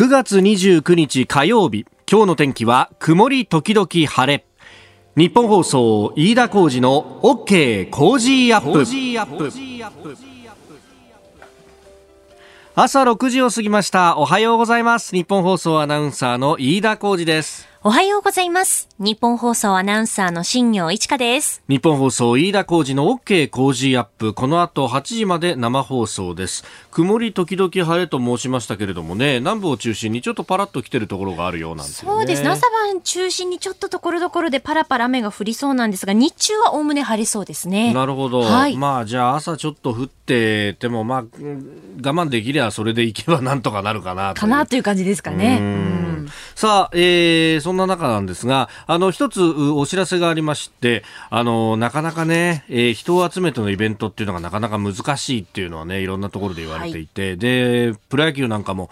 9月29日火曜日。今日の天気は曇り時々晴れ。ニッポン放送飯田浩司の OK! Cozy up!。朝6時を過ぎました。おはようございます。ニッポン放送アナウンサーの飯田浩司ですおはようございます。ニッポン放送アナウンサーの新行市佳です。ニッポン放送飯田浩司の OK! Cozy up!。この後8時まで生放送です。曇り時々晴れと申しましたけれどもね、南部を中心にちょっとパラッと来てるところがあるようなんです、ね、そうですね。朝晩中心にちょっとところどころでパラパラ雨が降りそうなんですが、日中はおおむね晴れそうですね。なるほど。はい、まあじゃあ朝ちょっと降ってても、まあ我慢できりゃそれでいけばなんとかなるかなかなという感じですかね。さあ、えー、そんな中なんですが、あの、一つお知らせがありまして、あの、なかなかね、えー、人を集めてのイベントっていうのがなかなか難しいっていうのはね、いろんなところで言われてい。て、はい、で、プロ野球なんかも、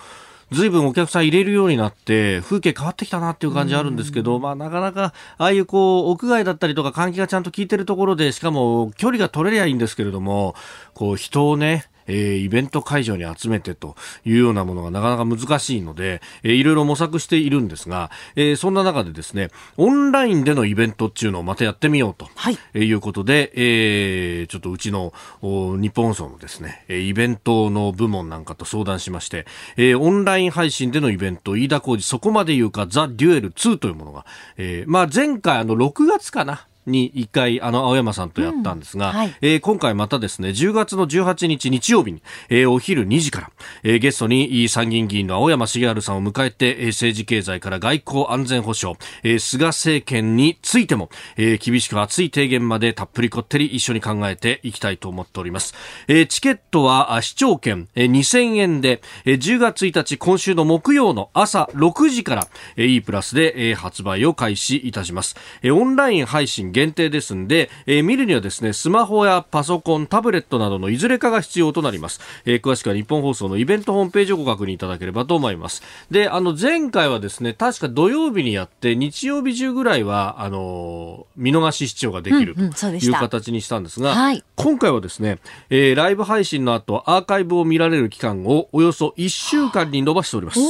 ずいぶんお客さん入れるようになって、風景変わってきたなっていう感じあるんですけど、まあなかなか、ああいうこう、屋外だったりとか換気がちゃんと効いてるところで、しかも距離が取れりゃいいんですけれども、こう人をね、えー、イベント会場に集めてというようなものがなかなか難しいので、えー、いろいろ模索しているんですが、えー、そんな中でですね、オンラインでのイベントっていうのをまたやってみようと、はい、えー、いうことで、えー、ちょっとうちの日本放送のですね、イベントの部門なんかと相談しまして、えー、オンライン配信でのイベント、飯田浩二そこまで言うか、ザ・デュエル2というものが、えー、まあ前回あの6月かな、に一回、あの、青山さんとやったんですが、うんはい、えー、今回またですね、10月の18日日曜日に、えー、お昼2時から、えー、ゲストに参議院議員の青山茂春さんを迎えて、えー、政治経済から外交安全保障、えー、菅政権についても、えー、厳しく熱い提言までたっぷりこってり一緒に考えていきたいと思っております。えー、チケットは視聴券、えー、2000円で、えー、10月1日今週の木曜の朝6時から、えー、E プラスで、えー、発売を開始いたします。えー、オンライン配信限定ですんで、えー、見るにはですね、スマホやパソコン、タブレットなどのいずれかが必要となります。えー、詳しくは日本放送のイベントホームページをご確認いただければと思います。で、あの、前回はですね、確か土曜日にやって、日曜日中ぐらいは、あのー、見逃し視聴ができるという形にしたんですが、はい、今回はですね、えー、ライブ配信の後、アーカイブを見られる期間をおよそ1週間に延ばしております。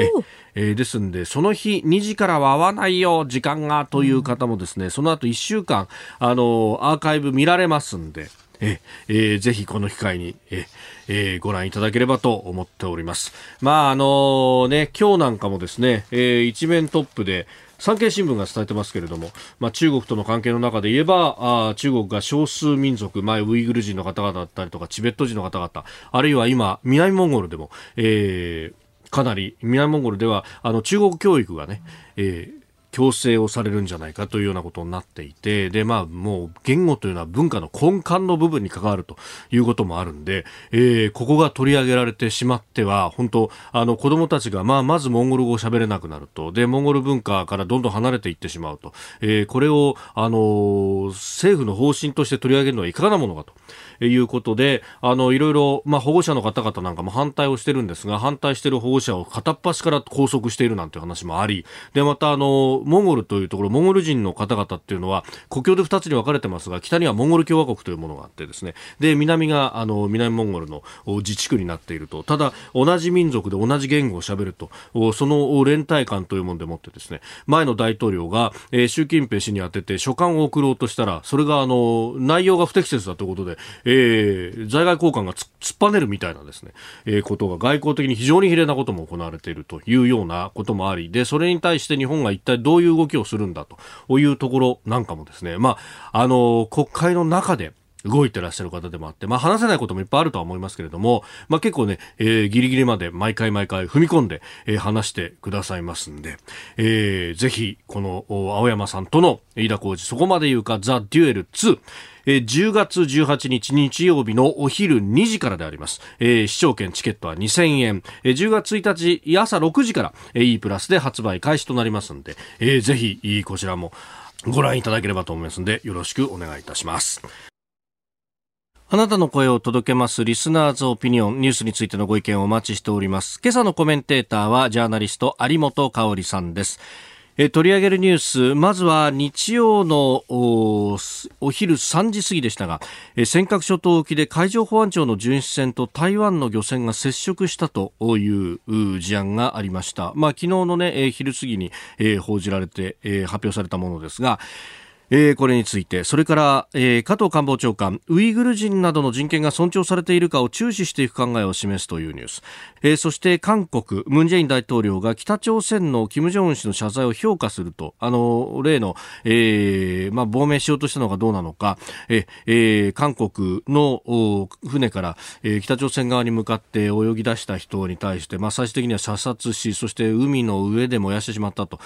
ええー、ですんで、その日2時からは合わないよ、時間がという方もですね、その後1週間、あの、アーカイブ見られますんで、ええー、ぜひこの機会に、ええー、ご覧いただければと思っております。まあ、あのね、今日なんかもですね、えー、一面トップで、産経新聞が伝えてますけれども、まあ、中国との関係の中で言えばあ中国が少数民族前ウイグル人の方々だったりとかチベット人の方々あるいは今南モンゴルでも、えー、かなり南モンゴルではあの中国教育がね、えー強制をされるんじゃないかというようなことになっていて、で、まあ、もう言語というのは文化の根幹の部分に関わるということもあるんで、えー、ここが取り上げられてしまっては、本当、あの、子供たちが、まあ、まずモンゴル語を喋れなくなると、で、モンゴル文化からどんどん離れていってしまうと、えー、これを、あの政府の方針として取り上げるのはいかがなものかと。いうことで、あの、いろいろ、まあ、保護者の方々なんかも反対をしてるんですが、反対してる保護者を片っ端から拘束しているなんて話もあり、で、また、あの、モンゴルというところ、モンゴル人の方々っていうのは、国境で2つに分かれてますが、北にはモンゴル共和国というものがあってですね、で、南が、あの、南モンゴルの自治区になっていると、ただ、同じ民族で同じ言語を喋ると、その連帯感というものでもってですね、前の大統領が、えー、習近平氏に当てて書簡を送ろうとしたら、それが、あの、内容が不適切だということで、えー、在外交換が突っぱねるみたいなですね、えー、ことが外交的に非常に比例なことも行われているというようなこともあり、で、それに対して日本が一体どういう動きをするんだというところなんかもですね、まあ、あの、国会の中で、動いてらっしゃる方でもあって、まあ話せないこともいっぱいあるとは思いますけれども、まあ結構ね、えー、ギリギリまで毎回毎回踏み込んで、えー、話してくださいますんで、えー、ぜひ、この青山さんとの飯田浩二、そこまで言うか、ザ・デュエル2、えー、10月18日日曜日のお昼2時からであります。えー、視聴券チケットは2000円。えー、10月1日朝6時から、E プラスで発売開始となりますんで、ぜひ、こちらもご覧いただければと思いますので、よろしくお願いいたします。あなたの声を届けますリスナーズオピニオンニュースについてのご意見をお待ちしております。今朝のコメンテーターはジャーナリスト有本香里さんです。え取り上げるニュースまずは日曜のお昼3時過ぎでしたが、え尖閣諸島沖で海上保安庁の巡視船と台湾の漁船が接触したという事案がありました、まあ、昨日の、ね、え昼過ぎに、え報じられて、え発表されたものですが、えー、これについて。それから、えー、加藤官房長官ウイグル人などの人権が尊重されているかを注視していく考えを示すというニュース、えー、そして韓国ムン・ジェイン大統領が北朝鮮の金正恩氏の謝罪を評価すると。あの例の、えーまあ、亡命しようとしたのがどうなのか、えー、韓国の船から、えー、北朝鮮側に向かって泳ぎ出した人に対して、まあ、最終的には射殺しそして海の上で燃やしてしまったと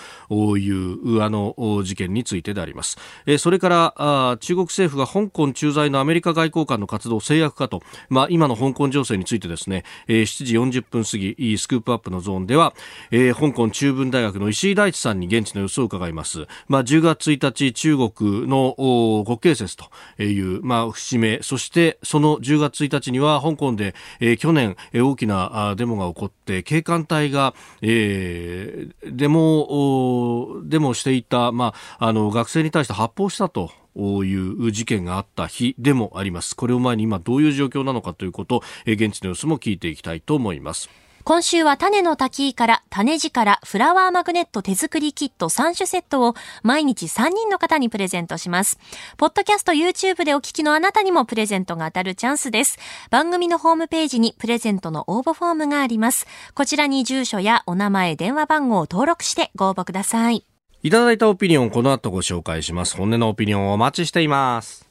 いうあの事件についてであります。えそれから中国政府が香港駐在のアメリカ外交官の活動制約かと、まあ、今の香港情勢についてですね、え7時40分過ぎスクープアップのゾーンでは、え香港中文大学の石井大地さんに現地の様子を伺います、まあ、10月1日中国の国慶節という、まあ、節目。そしてその10月1日には香港で、え去年、え大きなデモが起こって警官隊が、えー、デモデモしていた、まあ、あの学生に対して発砲したという事件があった日でもあります。これを前に今どういう状況なのかということ、現地の様子も聞いていきたいと思います。今週は種の滝から種力フラワーマグネット手作りキット3種セットを毎日3人の方にプレゼントします。ポッドキャスト YouTube でお聞きのあなたにもプレゼントが当たるチャンスです。番組のホームページにプレゼントの応募フォームがあります。こちらに住所やお名前、電話番号を登録してご応募ください。いただいたオピニオン、この後ご紹介します。本音のオピニオンをお待ちしています。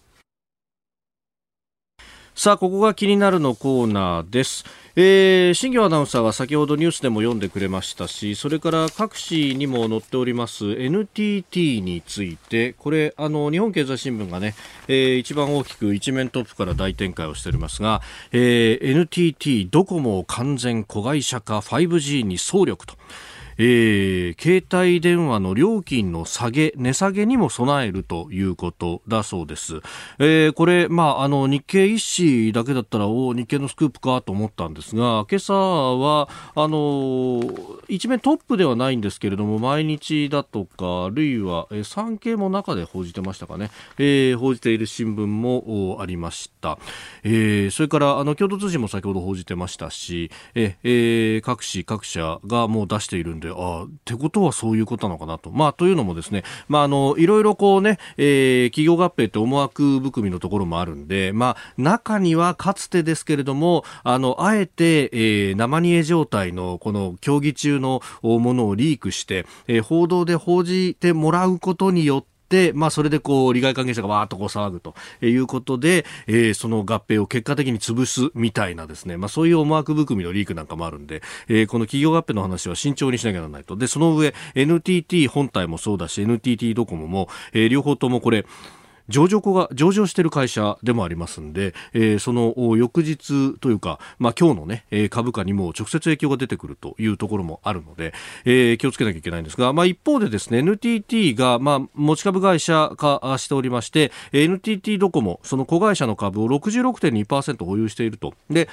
さあ、ここが気になるのコーナーです。えー、新業アナウンサーは先ほどニュースでも読んでくれましたし、それから各紙にも載っております NTT について、これ、あの、日本経済新聞がね、えー、一番大きく一面トップから大展開をしておりますが、えー、NTT ドコモ完全子会社化 5G に総力と。えー、携帯電話の料金の下げ、値下げにも備えるということだそうです。えー、これ、まあ、あの、日経一紙だけだったら、お日経のスクープかと思ったんですが、今朝は、あの、一面トップではないんですけれども、毎日だとか、あるいは、えー、産経も中で報じてましたかね、えー、報じている新聞もありました。えー、それから、あの、共同通信も先ほど報じてましたし、えー、各紙、各社がもう出しているんで、あってことはそういうことなのかなと。まあ、というのもですね、まあ、あの、いろいろこうね、えー、企業合併って思惑含みのところもあるんで、まあ、中にはかつてですけれども、あの、あえて、えー、生煮え状態のこの競技中のものをリークして、えー、報道で報じてもらうことによって、まあ、それでこう利害関係者がわーっとこう騒ぐということで、えー、その合併を結果的に潰すみたいなですね、まあ、そういう思惑含みのリークなんかもあるんで、えー、この企業合併の話は慎重にしなきゃならないと。で、その上、NTT 本体もそうだし、NTT ドコモも、えー、両方ともこれ、上場が上場している会社でもありますんで、えー、その翌日というか、まあ、今日の、ね、株価にも直接影響が出てくるというところもあるので、えー、気をつけなきゃいけないんですが、まあ、一方でですね NTT が、まあ、持ち株会社化しておりまして NTT ドコモその子会社の株を66.2%保有していると。で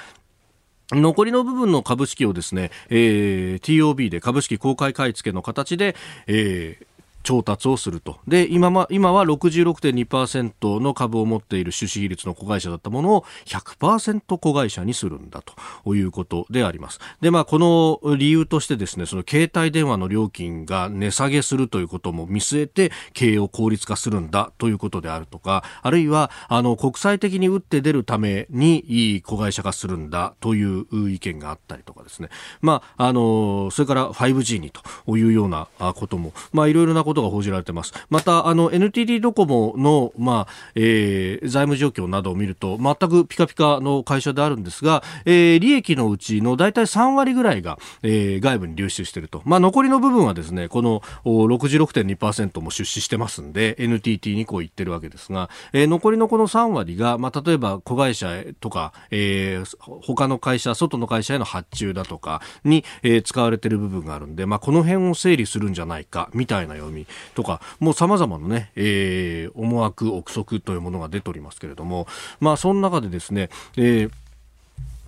残りの部分の株式をですね、えー、TOB で株式公開買い付けの形で、えー、調達をすると。で、今は、今は66.2%の株を持っている出資比率の子会社だったものを100%子会社にするんだということであります。で、まあ、この理由としてですね、その携帯電話の料金が値下げするということも見据えて経営を効率化するんだということであるとか、あるいは、あの、国際的に打って出るためにいい子会社化するんだという意見があったりとかですね。まあ、あの、それから 5G にというようなことも、まあ、いろいろなことことが報じられています。また、あの、NTT ドコモの、まあ、えー、財務状況などを見ると、全くピカピカの会社であるんですが、えー、利益のうちの大体3割ぐらいが、えー、外部に流出していると。まあ、残りの部分はですね、この66.2%も出資してますんで、NTT にこう言ってるわけですが、えー、残りのこの3割が、まあ、例えば子会社とか、えー、他の会社、外の会社への発注だとかに、えー、使われている部分があるんで、まあ、この辺を整理するんじゃないか、みたいな読みとか、もう様々なね、えー、思惑、憶測というものが出ておりますけれども、まあ、その中でですね、えー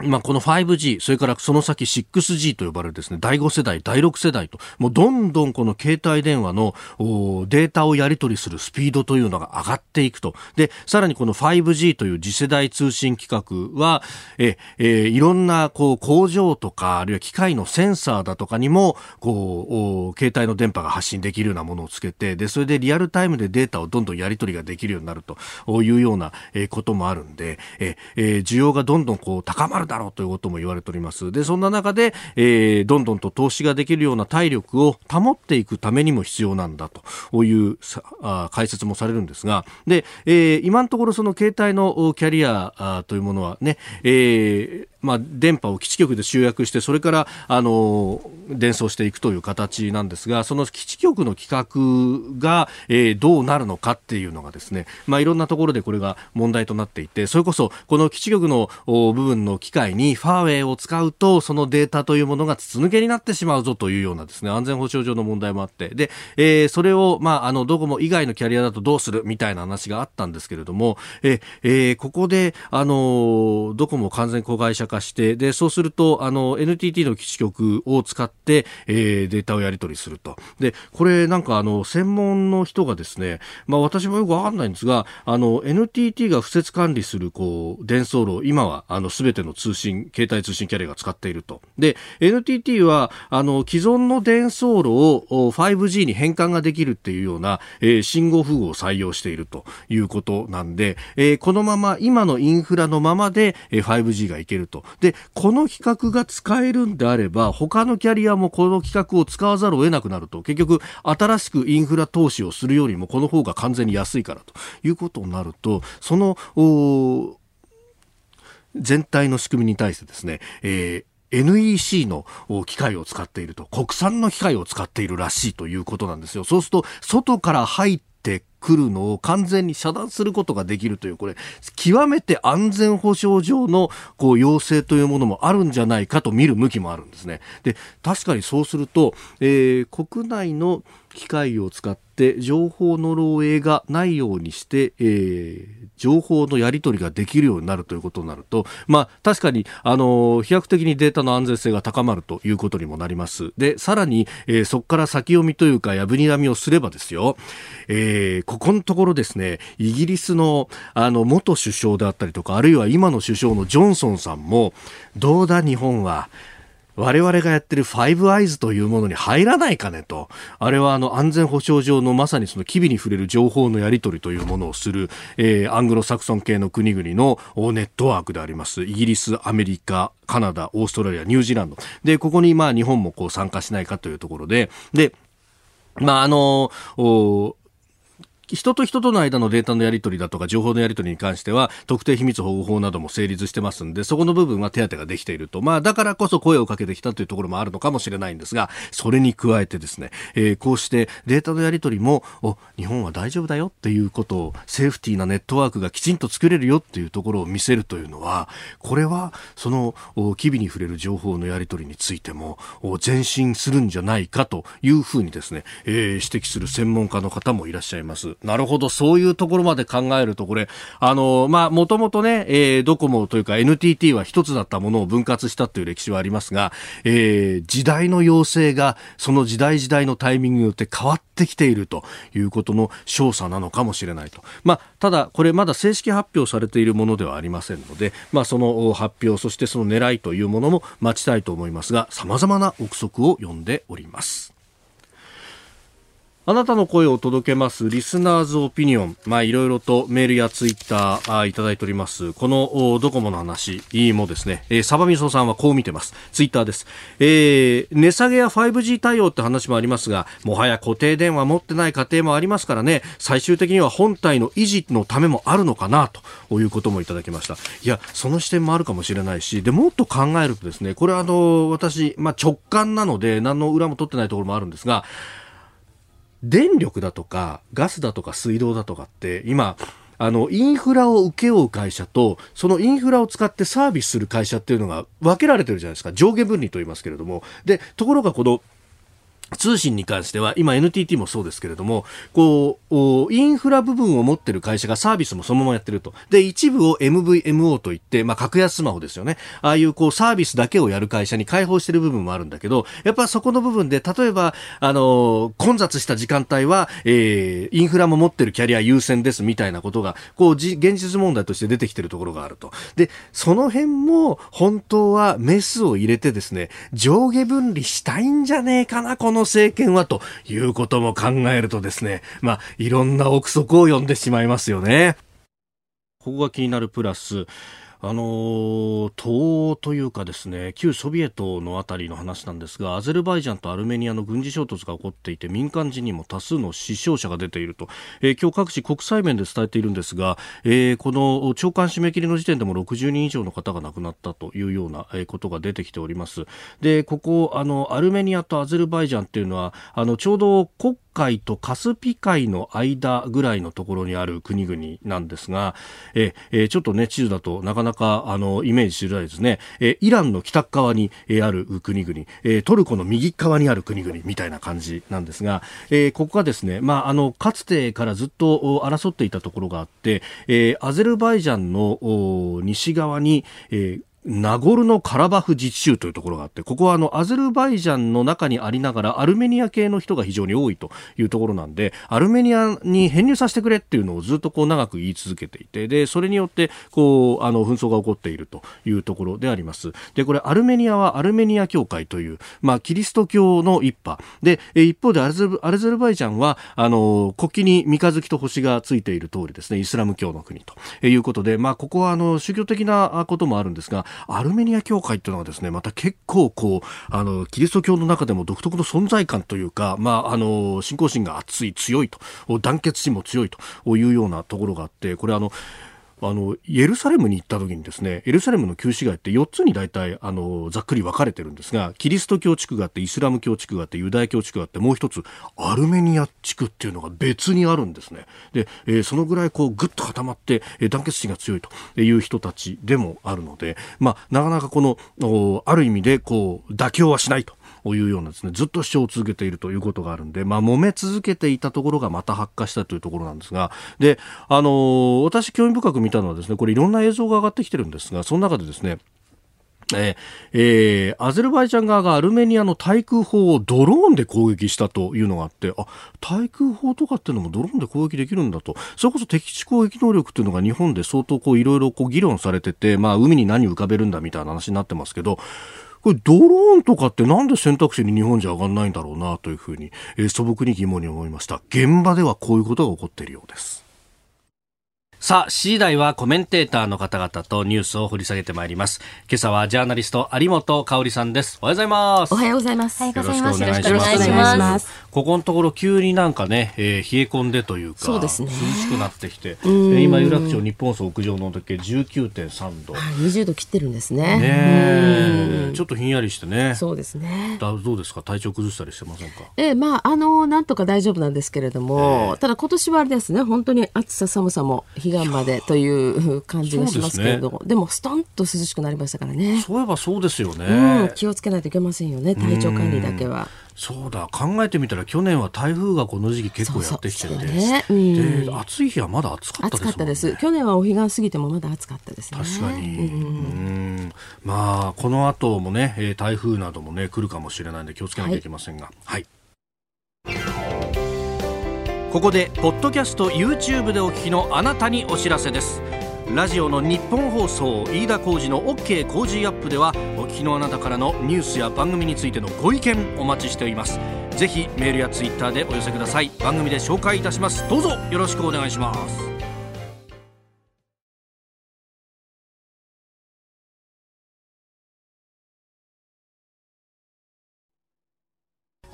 まあ、この 5G、それからその先 6G と呼ばれるですね、第5世代、第6世代と、もうどんどんこの携帯電話のデータをやり取りするスピードというのが上がっていくと。で、さらにこの 5G という次世代通信規格は、え、えいろんなこう工場とか、あるいは機械のセンサーだとかにも、こう、携帯の電波が発信できるようなものをつけて、で、それでリアルタイムでデータをどんどんやり取りができるようになるというようなこともあるんで、え、え需要がどんどんこう高まるだろうということも言われております。で、そんな中で、えー、どんどんと投資ができるような体力を保っていくためにも必要なんだというあ解説もされるんですが、で、えー、今のところその携帯のキャリアというものはね、えーまあ、電波を基地局で集約してそれからあの伝送していくという形なんですがその基地局の規格が、えー、どうなるのかっていうのがですね、まあ、いろんなところでこれが問題となっていてそれこそこの基地局の部分の機械にファーウェイを使うとそのデータというものが筒抜けになってしまうぞというようなですね安全保障上の問題もあって。で、えー、それを、まあ、あのドコモ以外のキャリアだとどうする？みたいな話があったんですけれども、ええー、ここであのドコモ完全子会社化化して、で、そうすると、あの、NTT の基地局を使って、えー、データをやり取りすると。で、これなんかあの、専門の人がですね、まあ私もよくわかんないんですが、あの、NTT が敷設管理する、こう、伝送路、今は、あの、すべての通信、携帯通信キャリアが使っていると。で、NTT は、あの、既存の伝送路を 5G に変換ができるっていうような、えー、信号符号を採用しているということなんで、えー、このまま、今のインフラのままで、えー、5G がいけると。で、この規格が使えるんであれば、他のキャリアもこの規格を使わざるを得なくなると、結局、新しくインフラ投資をするよりも、この方が完全に安いからと。いうことになると、その、全体の仕組みに対してですね、えー NEC の機械を使っていると、国産の機械を使っているらしいということなんですよ。そうすると、外から入って来るのを完全に遮断することができるという、これ、極めて安全保障上の、こう、要請というものもあるんじゃないかと見る向きもあるんですね。で、確かにそうすると、えー、国内の機械を使って情報の漏洩がないようにして、えー、情報のやり取りができるようになるということになると、まあ、確かに、あの、飛躍的にデータの安全性が高まるということにもなります。で、さらに、えー、そこから先読みというか、やぶにらみをすればですよ、えー、ここのところですね、イギリスの、あの、元首相であったりとか、あるいは今の首相のジョンソンさんも、どうだ日本は、我々がやってるファイブアイズというものに入らないかねと。あれはあの安全保障上のまさにその機微に触れる情報のやり取りというものをする、えー、アングロサクソン系の国々のネットワークであります。イギリス、アメリカ、カナダ、オーストラリア、ニュージーランド。で、ここにまあ日本もこう参加しないかというところで、で、まああの、人と人との間のデータのやり取りだとか情報のやり取りに関しては特定秘密保護法なども成立してますんでそこの部分は手当てができていると、まあ、だからこそ声をかけてきたというところもあるのかもしれないんですがそれに加えてですね、えー、こうしてデータのやり取りもお日本は大丈夫だよっていうことをセーフティーなネットワークがきちんと作れるよっていうところを見せるというのはこれはその機微に触れる情報のやり取りについても前進するんじゃないかというふうにですね、えー、指摘する専門家の方もいらっしゃいます。なるほど、そういうところまで考えると、これ、あの、まあ、もともとね、えー、ドコモというか NTT は一つだったものを分割したという歴史はありますが、えー、時代の要請が、その時代時代のタイミングによって変わってきているということの証左なのかもしれないと。まあ、ただ、これまだ正式発表されているものではありませんので、まあ、その発表、そしてその狙いというものも待ちたいと思いますが、様々な憶測を読んでおります。あなたの声を届けますリスナーズオピニオン。まあ、いろいろとメールやツイッターあいただいております。このドコモの話もですね、えー、サバミソさんはこう見てます。ツイッターです。えー、値下げや 5G 対応って話もありますが、もはや固定電話持ってない家庭もありますからね、最終的には本体の維持のためもあるのかな、ということもいただきました。いや、その視点もあるかもしれないし、で、もっと考えるとですね、これはあの、私、まあ、直感なので、何の裏も取ってないところもあるんですが、電力だとかガスだとか水道だとかって今あのインフラを請け負う会社とそのインフラを使ってサービスする会社っていうのが分けられてるじゃないですか。上下分離と言いますけれども。でところがこの通信に関しては、今 NTT もそうですけれども、こう、インフラ部分を持ってる会社がサービスもそのままやってると。で、一部を MVMO といって、まあ、格安スマホですよね。ああいうこうサービスだけをやる会社に開放してる部分もあるんだけど、やっぱそこの部分で、例えば、あの、混雑した時間帯は、えー、インフラも持ってるキャリア優先ですみたいなことが、こう、現実問題として出てきてるところがあると。で、その辺も、本当はメスを入れてですね、上下分離したいんじゃねえかな、このの政権はということも考えるとですね、まあ、いろんな憶測を読んでしまいますよね。ここが気になるプラス、あの東欧というかですね旧ソビエトのあたりの話なんですがアゼルバイジャンとアルメニアの軍事衝突が起こっていて民間人にも多数の死傷者が出ていると、えー、今日各地国際面で伝えているんですが、えー、この長官締め切りの時点でも60人以上の方が亡くなったというようなことが出てきております。でここあのアルメニアとアゼルバイジャンっていうのはあのちょうど国海とカスピ海の間ぐらいのところにある国々なんですが、ええちょっとね、地図だとなかなかあのイメージしづらいですね。えイランの北側に、えある国々、えトルコの右側にある国々みたいな感じなんですが、えここがですね、まあ、あの、かつてからずっと争っていたところがあって、えアゼルバイジャンの西側に、えーナゴルノカラバフ自治州というところがあってここはあのアゼルバイジャンの中にありながらアルメニア系の人が非常に多いというところなんでアルメニアに編入させてくれっていうのをずっとこう長く言い続けていてでそれによってこうあの紛争が起こっているというところであります。でこれアルメニアはアルメニア教会という、まあ、キリスト教の一派。で一方でアルゼルバイジャンはあの国旗に三日月と星がついている通りですねイスラム教の国ということで、まあ、ここはあの宗教的なこともあるんですがアルメニア教会というのはですね、また結構こう、あの、キリスト教の中でも独特の存在感というか、まあ、あの、信仰心が熱い、強いと、団結心も強いというようなところがあって、これあの、あのエルサレムに行った時にですねエルサレムの旧市街って4つに大体あのざっくり分かれてるんですがキリスト教地区があってイスラム教地区があってユダヤ教地区があってもう一つアルメニア地区っていうのが別にあるんですね。で、えー、そのぐらいこうぐっと固まって、えー、団結心が強いという人たちでもあるので、まあ、なかなかこのある意味でこう妥協はしないと。いうようなですね、ずっと主張を続けているということがあるんで、まあ、揉め続けていたところがまた発火したというところなんですが、で、あのー、私興味深く見たのはですね、これいろんな映像が上がってきてるんですが、その中でですね、えー、アゼルバイジャン側がアルメニアの対空砲をドローンで攻撃したというのがあって、あ、対空砲とかっていうのもドローンで攻撃できるんだと。それこそ敵地攻撃能力っていうのが日本で相当いろいろ議論されてて、まあ海に何浮かべるんだみたいな話になってますけど、これドローンとかってなんで選択肢に日本じゃ上がらないんだろうなというふうに、えー、素朴に疑問に思いました。現場ではこういうことが起こっているようです。さあ、次第はコメンテーターの方々とニュースを掘り下げてまいります。今朝はジャーナリスト有本香里さんです。おはようございます。おはようございます。よろしくお願いします。ここのところ急になんかね、えー、冷え込んでというか、そうですね、涼しくなってきて、え今有楽町日本層屋上の時計19.3度。20度切ってるんですね。ねちょっとひんやりしてね。そうですね。だどうですか？体調崩したりしてませんか？えー、まああのなんとか大丈夫なんですけれども、えー、ただ今年はあれですね本当に暑さ寒さも日岸までという感じがしますけれどもで、ね,、もストンと涼しくなりましたからねそういえばそうですよね、うん、気をつけないといけませんよね体調管理だけは。そうだ考えてみたら去年は台風がこの時期結構やってきててね。うん、で暑い日はまだ暑かったです、ね、暑かったです。去年はお彼岸過ぎてもまだ暑かったですね。確かに、うん。まあこの後もね台風などもね来るかもしれないんで気をつけなきゃいけませんが。はい、はいここでポッドキャスト YouTube でお聞きのあなたにお知らせです。ラジオの日本放送飯田浩司の OK 工事アップではお聞きのあなたからのニュースや番組についてのご意見お待ちしておりますぜひメールやツイッターでお寄せください番組で紹介いたしますどうぞよろしくお願いします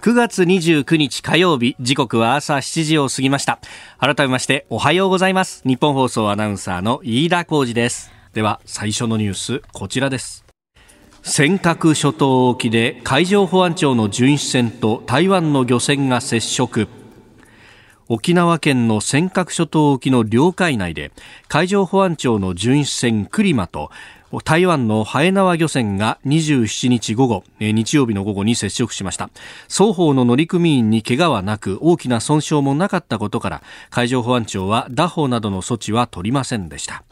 9月29日火曜日、時刻は朝7時を過ぎました。改めましておはようございます。日本放送アナウンサーの飯田浩二です。では、最初のニュース、こちらです。尖閣諸島沖で海上保安庁の巡視船と台湾の漁船が接触。沖縄県の尖閣諸島沖の領海内で海上保安庁の巡視船クリマと台湾のハエナワ漁船が27日午後、日曜日の午後に接触しました双方の乗組員に怪我はなく大きな損傷もなかったことから海上保安庁は拿捕などの措置は取りませんでした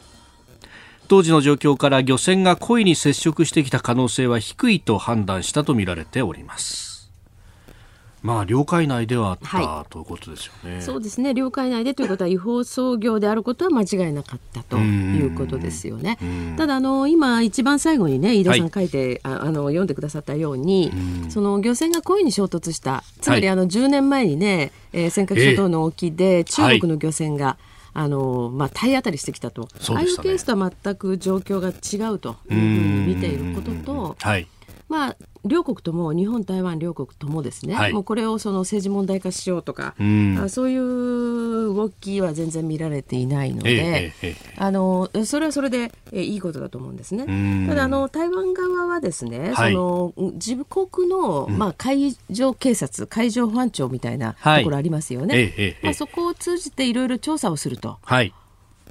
当時の状況から漁船が故意に接触してきた可能性は低いと判断したとみられておりますまあ、領海内ではあった、はい、ということですよね。そうですね。領海内でということは違法操業であることは間違いなかったということですよね。ただあの今一番最後にね飯田さん書いて、はい、ああの読んでくださったように、その漁船が故意に衝突した。つまりあの10年前にね、えー、尖閣諸島の沖で中国の漁船が、あのまあ、体当たりしてきたと、ね、ああいうケースとは全く状況が違うというふうに見ていることと、はい、まあ、両国とも日本、台湾両国ともですね、はい、もうこれをその政治問題化しようとか、うん、そういう動きは全然見られていないので、えええ、あのそれはそれでいいことだと思うんですね。ただあの台湾側はですね、はい、その自国の、まあ、海上警察、海上保安庁みたいなところありますよね。まあ、そこを通じていろいろ調査をすると。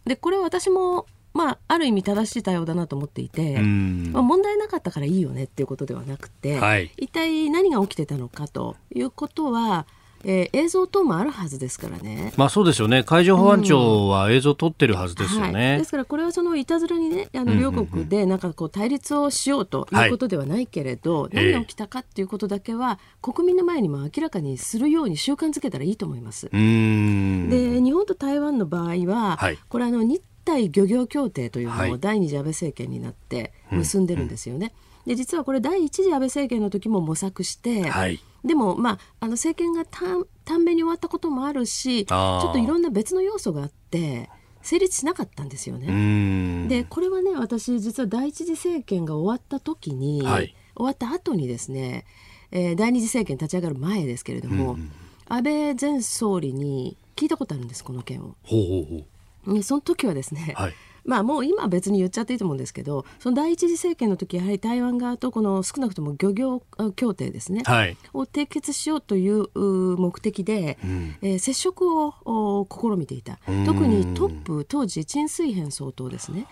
でこれ私もまあ、ある意味正しい対応だなと思っていて、まあ、問題なかったからいいよねっていうことではなくて、はい、一体何が起きてたのかということはえー、映像等もあるはずですからね。まあそうですよね。海上保安庁は映像撮ってるはずですよね。うんはい、ですからこれはそのいたずらにね、あの両国でなんかこう対立をしようということではないけれど、はい、何が起きたかっていうことだけは、国民の前にも明らかにするように習慣づけたらいいと思います。で、日本と台湾の場合は、はい、これあの日対漁業協定というのを第二次安倍政権になって結んでるんですよね。で実はこれ第一次安倍政権の時も模索して、はい、でも、まあ、あの政権が短短命に終わったこともあるしちょっといろんな別の要素があって成立しなかったんですよね。でこれはね私実は第一次政権が終わった時に、はい、終わった後にですね、えー、第二次政権立ち上がる前ですけれども、安倍前総理に聞いたことあるんですこの件を。ほうほうほうその時はですね、はい。まあ、もう今別に言っちゃっていいと思うんですけどその第一次政権の時やはり台湾側とこの少なくとも漁業協定ですね、はい、を締結しようという目的で、うん、えー、接触を試みていた。特にトップ当時陳水扁総統ですね。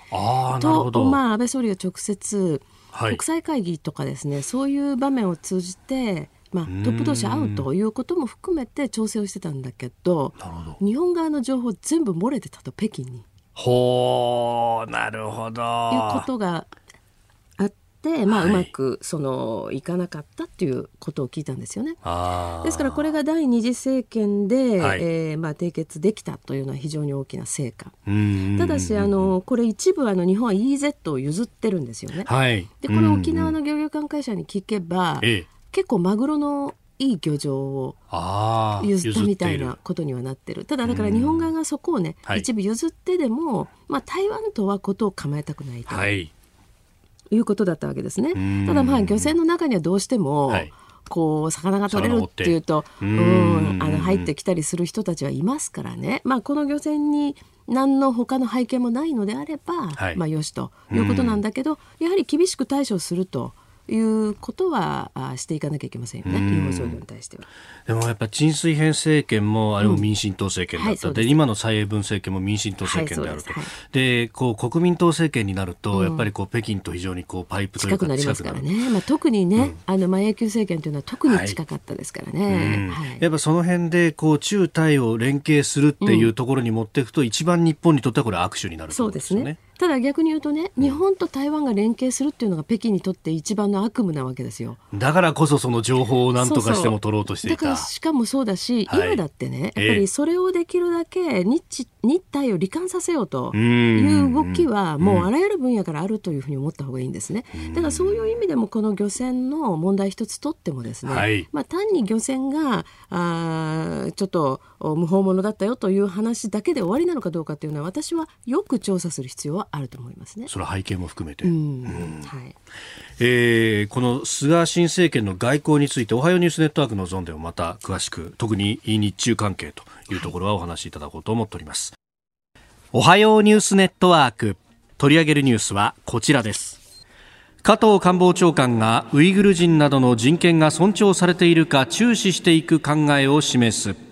と、まあ、安倍総理が直接、国際会議とかですねそういう場面を通じてまあ、トップ同士会うということも含めて調整をしてたんだけど日本側の情報全部漏れてたと北京に。ほうなるほど。いうことがあって、まあ、うまくそのいかなかったっていうことを聞いたんですよね。ですからこれが第二次政権で、はい、えー、まあ、締結できたというのは非常に大きな成果。ただしあのこれ一部あの日本は EZ を譲ってるんですよね。はい、でこれ沖縄の漁業関係者に聞けば、ええ結構マグロのいい漁場を譲ったみたいなことにはなってる。ただだから日本側がそこをね、一部譲ってでも、まあ、台湾とはことを構えたくないと、はい、いうことだったわけですね。ただまあ漁船の中にはどうしても、はい、こう魚が取れるっていうとうんあの入ってきたりする人たちはいますからね、まあ、この漁船に何の他の背景もないのであれば、はい、まあよしということなんだけどやはり厳しく対処すると。いうことはしていかなきゃいけませんよね、違法操業に対しては。でもやっぱ沈水編政権もあれも民進党政権だった、うんはい、で今の蔡英文政権も民進党政権であると、はい、でこう国民党政権になると、やっぱりこう北京と非常にこうパイプというか近くなりますからね、まあ、特にね、うん、あのまあ永久政権というのは特に近かったですからね、はい、やっぱその辺でこう中台を連携するっていうところに持っていくと、一番日本にとってはこれ握手になるそうですね。ただ逆に言うとね、日本と台湾が連携するっていうのが北京にとって一番の悪夢なわけですよ。だからこそその情報を何とかしても取ろうとしていた。そうそうだからしかもそうだし、はい、今だってね、やっぱりそれをできるだけ日日体を罹患させようという動きはもうあらゆる分野からあるというふうに思った方がいいんですね。だからそういう意味でもこの漁船の問題一つとってもですね、はい、まあ単に漁船があちょっと無法者だったよという話だけで終わりなのかどうかっていうのは私はよく調査する必要はあると思いますね。それは背景も含めて。はい。えー、この菅新政権の外交についておはようニュースネットワークのゾーンでもまた詳しく特に日中関係というところはお話しいただこうと思っております。おはようニュースネットワーク取り上げるニュースはこちらです加藤官房長官がウイグル人などの人権が尊重されているか注視していく考えを示す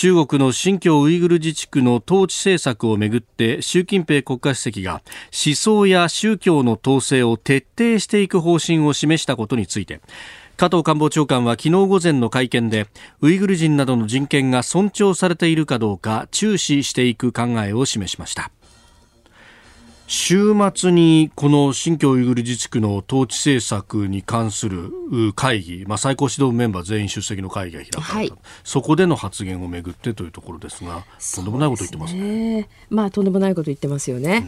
中国の新疆ウイグル自治区の統治政策をめぐって習近平国家主席が思想や宗教の統制を徹底していく方針を示したことについて加藤官房長官は昨日午前の会見でウイグル人などの人権が尊重されているかどうか注視していく考えを示しました。週末にこの新疆ウイグル自治区の統治政策に関する会議、まあ、最高指導メンバー全員出席の会議が開かれた、はい、そこでの発言をめぐってというところですがとんでもないこと言ってますね。すねまあ、とんでもないこと言ってますよね。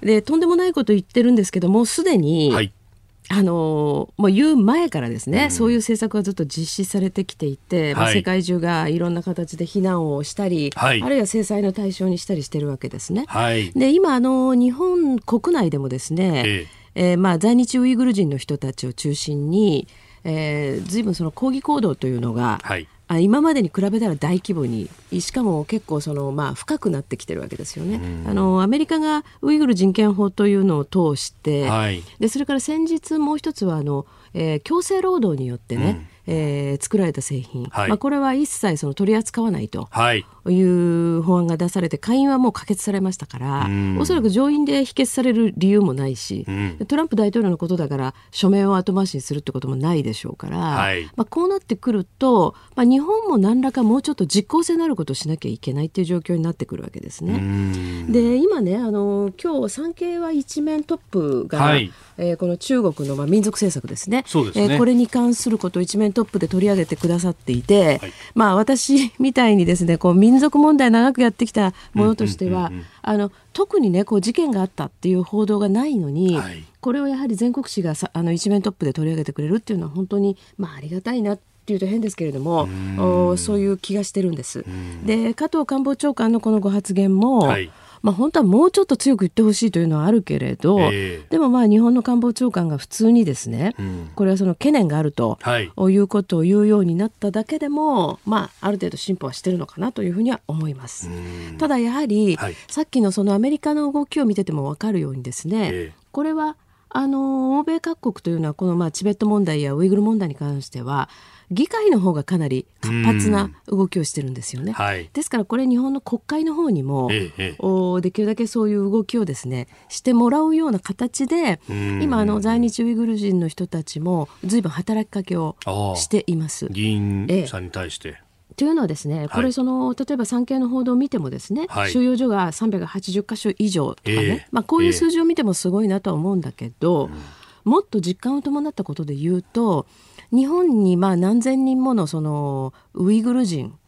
でとんでもないこと言ってるんですけどもすでに、はいあのもう言う前からですね、うん、そういう政策がずっと実施されてきていて、はい、まあ、世界中がいろんな形で非難をしたり、はい、あるいは制裁の対象にしたりしてるわけですね。はい、で今あの日本国内でもですね、ええ。ー、まあ、在日ウイグル人の人たちを中心に、えー、ずいぶんその抗議行動というのが、はいあ今までに比べたら大規模に。しかも結構その、まあ、深くなってきてるわけですよね。あのアメリカがウイグル人権法というのを通して、はい、でそれから先日もう一つはあの、えー、強制労働によってね、うん、えー、作られた製品、はい、まあ、これは一切その取り扱わないと。いう法案が出されて下院はもう可決されましたから、おそらく上院で否決される理由もないし、うん、トランプ大統領のことだから署名を後回しにするってこともないでしょうから、はい、まあ、こうなってくると、まあ、日本も何らかもうちょっと実効性のあることをしなきゃいけないっていう状況になってくるわけですね。で今ねあの今日産経は一面トップが、はい、えー、この中国のまあ民族政策ですね。そね、えー、これに関することを一面トップで取り上げてくださっていて、はい、まあ私みたいにですねこう民族問題長くやってきたものとしては、あの特にねこう事件があったっていう報道がないのに、はい、これをやはり全国紙がさあの一面トップで取り上げてくれるっていうのは本当にまあありがたいなっていうと変ですけれどもおそういう気がしてるんです。で加藤官房長官のこのご発言も、はいまあ、本当はもうちょっと強く言ってほしいというのはあるけれど、えー、でもまあ日本の官房長官が普通にですね、うん、これはその懸念があると、はい、いうことを言うようになっただけでも、まあ、ある程度進歩はしてるのかなというふうには思います。ただやはり、はい、さっきのそのアメリカの動きを見てても分かるようにですね、えー、これはあの欧米各国というのはこのまあチベット問題やウイグル問題に関しては議会の方がかなり活発な動きをしてるんですよね。はい、ですからこれ日本の国会の方にも、ええ、おできるだけそういう動きをですねしてもらうような形で今あの在日ウイグル人の人たちもずいぶん働きかけをしています。議員さんに対して、というのはですね、これその、例えば産経の報道を見てもですね、はい、収容所が380箇所以上とかね、えー、まあ、こういう数字を見てもすごいなとは思うんだけど、えー、もっと実感を伴ったことで言うと日本にまあ何千人ものそのウイグル人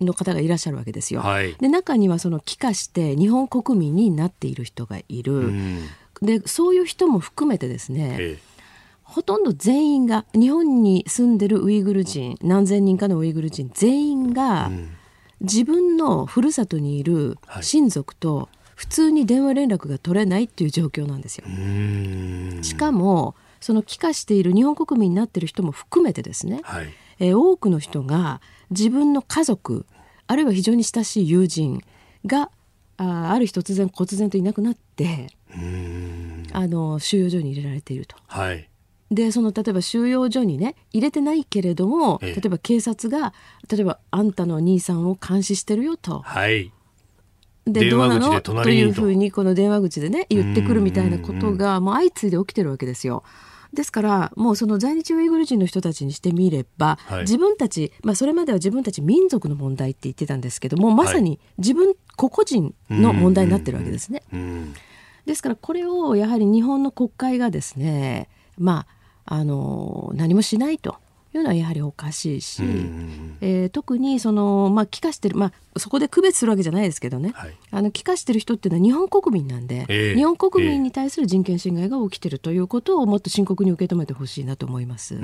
の方がいらっしゃるわけですよ。はい、で中にはその帰化して日本国民になっている人がいる。うん、でそういう人も含めてですね、ええ。ほとんど全員が日本に住んでるウイグル人何千人かのウイグル人全員が、自分のふるさとにいる親族と普通に電話連絡が取れないっていう状況なんですよ。しかもその帰化している日本国民になっている人も含めてですね、はい、えー、多くの人が自分の家族あるいは非常に親しい友人があある日突然忽然といなくなってあの収容所に入れられていると。はい。でその例えば収容所にね入れてないけれども、例えば警察が例えばあんたの兄さんを監視してるよと。はい、でどうなの？と。いうふうにこの電話口でね言ってくるみたいなことがもう相次いで起きてるわけですよ。ですからもうその在日ウイグル人の人たちにしてみれば、はい、自分たち、まあ、それまでは自分たち民族の問題って言ってたんですけどもまさに自分、個々人の問題になってるわけですね。ですからこれをやはり日本の国会がですねまああの何もしないというのはやはりおかしいし、えー、特にその、まあ、帰化してる、まあ、そこで区別するわけじゃないですけどね、はい、あの帰化してる人っていうのは日本国民なんで、えー、日本国民に対する人権侵害が起きてるということをもっと深刻に受け止めてほしいなと思います。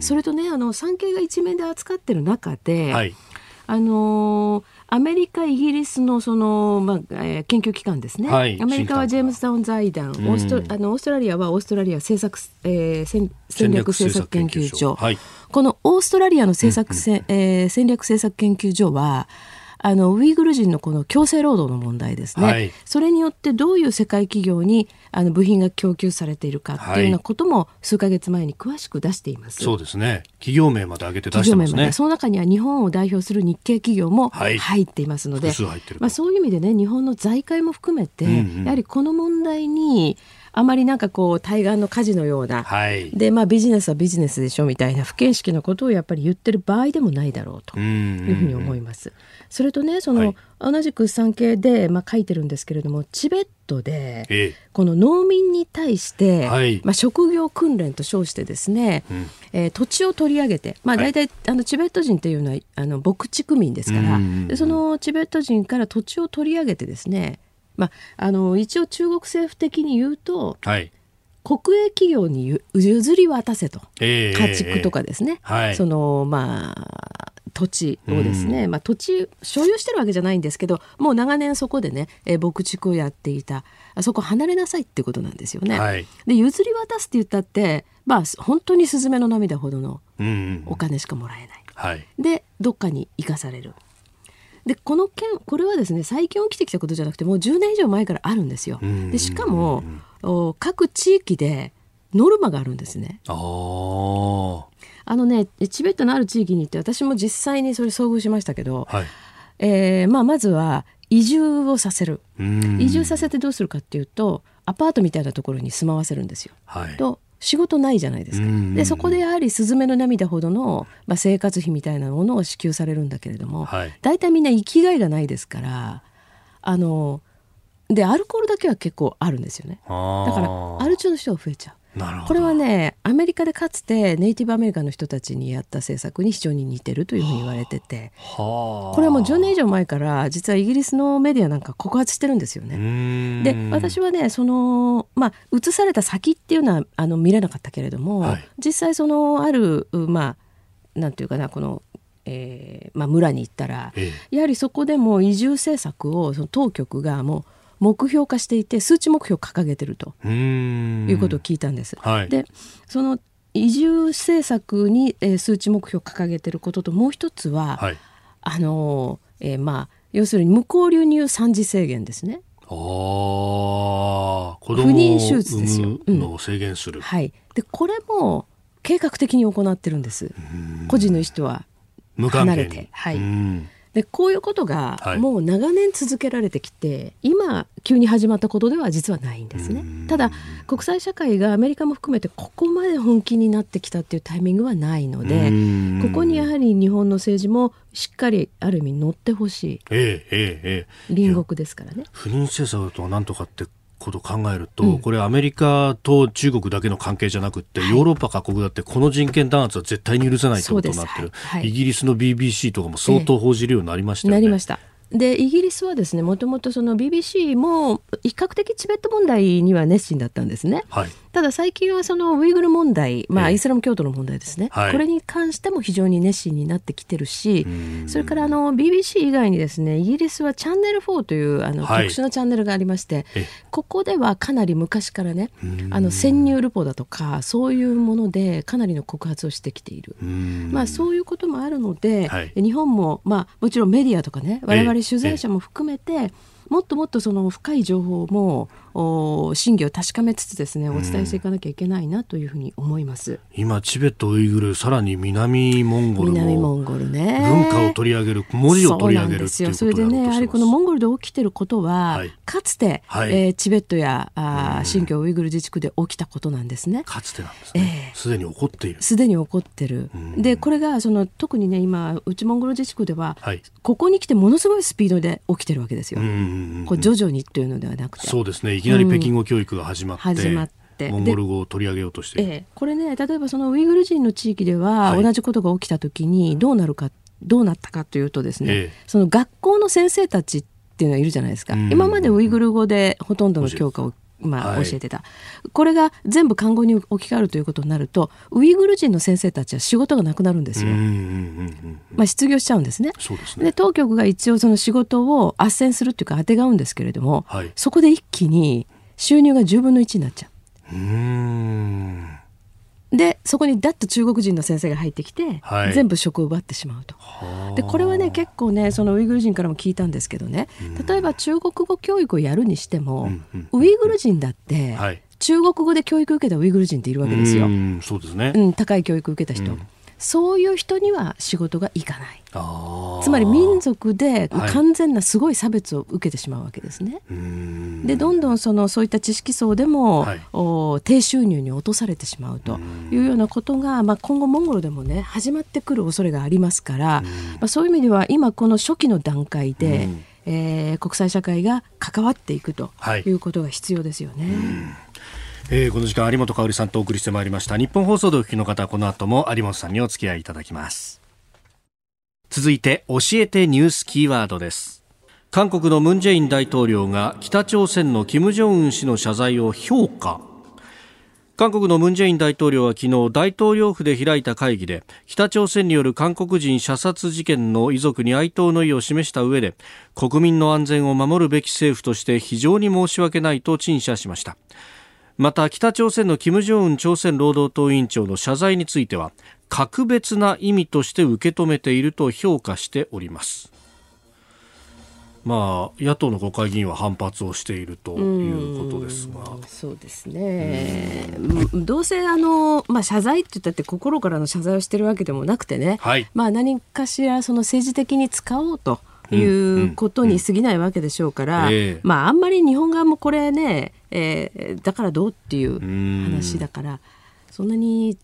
それとねあの産経が一面で扱ってる中で、はい。あのー、アメリカ、イギリスのその、まあえー、研究機関ですね、はい、アメリカはジェームズタウン財団、オーストあのオーストラリアはオーストラリア政策、えー、戦戦略政策研究所、はい、このオーストラリアの政策、うんうん、えー、戦略政策研究所は、あのウイグル人のこの強制労働の問題ですね、はい。それによってどういう世界企業にあの部品が供給されているかっていうようなことも数ヶ月前に詳しく出しています。そうですね。企業名まで挙げて出企業名まで。してますね。その中には日本を代表する日系企業もはい。入っていますので、複数入ってると。まあ、そういう意味でね日本の財界も含めて、うんうん。やはりこの問題にあまりなんかこう対岸の火事のような、はい。でまあビジネスはビジネスでしょみたいな不見識のことをやっぱり言ってる場合でもないだろうとうんいうふうに思います。それとねその、はい同じく産経で、まあ、書いてるんですけれどもチベットでええ。この農民に対して、はいまあ、職業訓練と称してですね、うんえー土地を取り上げて、まあ、はい大体、あのチベット人っていうのはあの牧畜民ですから、でそのチベット人から土地を取り上げてですね、まあ、あの一応中国政府的に言うとはい。国営企業にゆ譲り渡せとええ。家畜とかですね、はいそのまあ土地をですね、まあ、土地所有してるわけじゃないんですけどもう長年そこでね、えー牧畜をやっていたあそこ離れなさいってことなんですよね。はい。で譲り渡すって言ったってまあ本当にスズメの涙ほどのうんうん。お金しかもらえない。はい。でどっかに生かされる。でこの件これはですね最近起きてきたことじゃなくてもう10年以上前からあるんですよ。うんでしかもお各地域でノルマがあるんですね。あのねチベットのある地域に行って私も実際にそれ遭遇しましたけど、はい。えーまあ、まずは移住をさせるうん移住させてどうするかっていうとアパートみたいなところに住まわせるんですよ。はい。と仕事ないじゃないですか。うんうんうんでそこでやはりスズメの涙ほどの、まあ、生活費みたいなものを支給されるんだけれども、はい大体みんな生きがいがないですからあのでアルコールだけは結構あるんですよね。あだからーアル中の人が増えちゃう。これはねアメリカでかつてネイティブアメリカの人たちにやった政策に非常に似てるというふうに言われてて。はあ。これはもう10年以上前から実はイギリスのメディアなんか告発してるんですようね。ん。で私はねそのまあ移された先っていうのはあの見れなかったけれども、はい。実際そのあるうまあなんていうかなこの、えーまあ、村に行ったらえやはりそこでも移住政策をその当局がもう目標化していて数値目標を掲げてると。いうことを聞いたんです。はい。でその移住政策に、えー数値目標を掲げてることともう一つは、はい。あのーえーまあ要するに無効流入産児制限ですね。子供を不妊手術ですよのを制限する。はい、でこれも計画的に行ってるんです。個人の意思とは無関係に。離れてはいうんでこういうことがはいもう長年続けられてきて、今急に始まったことでは実はないんですねうん。ただ国際社会がアメリカも含めてここまで本気になってきたっていうタイミングはないのでうんここにやはり日本の政治もしっかりある意味乗ってほしいええええええ。隣国ですからね。不妊政策とは何とかってことを考えると、うん。これアメリカと中国だけの関係じゃなくって、はい。ヨーロッパ各国だってこの人権弾圧は絶対に許せないということになってる、はい。はい。イギリスの BBC とかも相当報じるようになりましたよね。なりました。でイギリスはですねもともとその BBC も比較的チベット問題には熱心だったんですね。はい。ただ最近はそのウイグル問題、まあ、ええ。イスラム教徒の問題ですね、はい。これに関しても非常に熱心になってきてるしうん。それからあの BBC 以外にですねイギリスはチャンネル4というあのはい。特殊なチャンネルがありまして、えここではかなり昔からねうん。あの潜入ルポだとかそういうものでかなりの告発をしてきている。うん。まあ、そういうこともあるので、はい。日本も、まあ、もちろんメディアとかね我々取材者も含めて、もっともっとその深い情報も真偽を確かめつつですねお伝えしていかなきゃいけないなというふうに思います。今チベットウイグルさらに南モンゴル南モもンゴルね。文化を取り上げる文字を取り上げるってそうなんですよ。それでねやはりこのモンゴルで起きてることは、はい。かつて、はい。えーチベットやあー新疆ウイグル自治区で起きたことなんですね。かつてなんですね。ええ。すで、に起こっている。すでに起こってる、うん。でこれがその特にね今内モンゴル自治区では、はい。ここに来てものすごいスピードで起きてるわけですよ。うんうんうんこう徐々にというのではなくて。そうですね。いきなり北京語教育が始まって,、始まって。モンゴル語を取り上げようとしてええ、これね例えばそのウイグル人の地域でははい。同じことが起きた時にどうなるかどうなったかというとですね、ええ。その学校の先生たちっていうのはいるじゃないですか、うん。今までウイグル語でほとんどの教科をまあ、はい。教えてた。これが全部漢語に置き換わるということになるとウイグル人の先生たちは仕事がなくなるんですよ、うんうんうんうんまあ、失業しちゃうんですね。ですね。で当局が一応その仕事を斡旋するっていうかあてがうんですけれども、はい。そこで一気に収入が10分の1になっちゃう。うでそこにだっと中国人の先生が入ってきて、はい。全部職を奪ってしまうと。でこれはね結構ねそのウイグル人からも聞いたんですけどね。例えば中国語教育をやるにしても、うんうんウイグル人だって、はい。中国語で教育受けたウイグル人っているわけですよ。ううんんそうですね。高い教育受けた人、うんそういう人には仕事がいかない。つまり民族ではい。完全なすごい差別を受けてしまうわけですね。うん。でどんどんそのそういった知識層でも、はい。お低収入に落とされてしまうというようなことが、まあ、今後モンゴルでもね始まってくる恐れがありますから、まあ、そういう意味では今この初期の段階で、うん。えー国際社会が関わっていくとはい。いうことが必要ですよね。えーこの時間有本香里さんとお送りしてまいりました。日本放送でお聞きの方この後も有本さんにお付き合いいただきます。続いて教えてニュースキーワードです。韓国のムン・ジェイン大統領が北朝鮮の金正恩氏の謝罪を評価。韓国のムン・ジェイン大統領は昨日大統領府で開いた会議で北朝鮮による韓国人射殺事件の遺族に哀悼の意を示した上で国民の安全を守るべき政府として非常に申し訳ないと陳謝しました。また北朝鮮の金正恩朝鮮労働党委員長の謝罪については格別な意味として受け止めていると評価しておりますまあ野党の国会議員は反発をしているということですがうんそうですね。うんどうせあのまあ謝罪って言ったって心からの謝罪をしてるわけでもなくてね。はいまあ何かしらその政治的に使おうということに過ぎないわけでしょうから、ええ。まああんまり日本側もこれね、えーだからどうっていううん。話だから、そんなに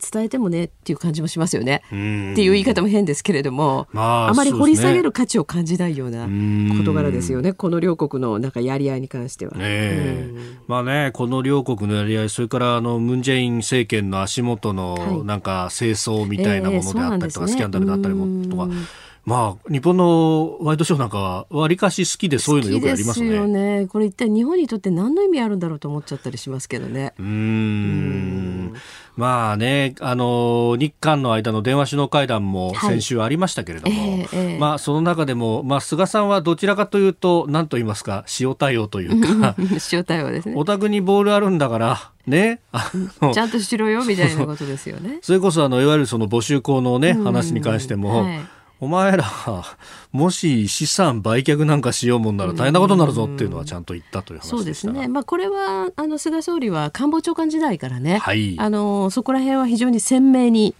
伝えてもねっていう感じもしますよね。うん。っていう言い方も変ですけれども、まあまり掘り下げる価値を感じないような事柄ですよね。この両国のなんかやり合いに関しては。え。まあね、この両国のやり合い、それからあのムン・ジェイン政権の足元はい。のなんか清掃みたいなものであったりとか、ええそうなんですね。スキャンダルであったりもとかうん、まあ、日本のワイドショーなんかは、わりかし好きでそういうのよくやります好きですよね。ね。これ一体日本にとって何の意味あるんだろうと思っちゃったりしますけどね。うーんまあね、あの日韓の間の電話首脳会談もはい先週ありましたけれども、ええええまあその中でも、まあ菅さんはどちらかというと、何と言いますか、塩対応というか、塩対応ですねお。宅にボールあるんだから、ね、ちゃんとしろよみたいなことですよね。それこそあのいわゆるその募集校のねうん話に関しても、はいお前らもし資産売却なんかしようもんなら大変なことになるぞっていうのはちゃんと言ったというそう話でした。がですね。まあこれはあの菅総理は官房長官時代からね、はい。あのそこら辺は非常に鮮明に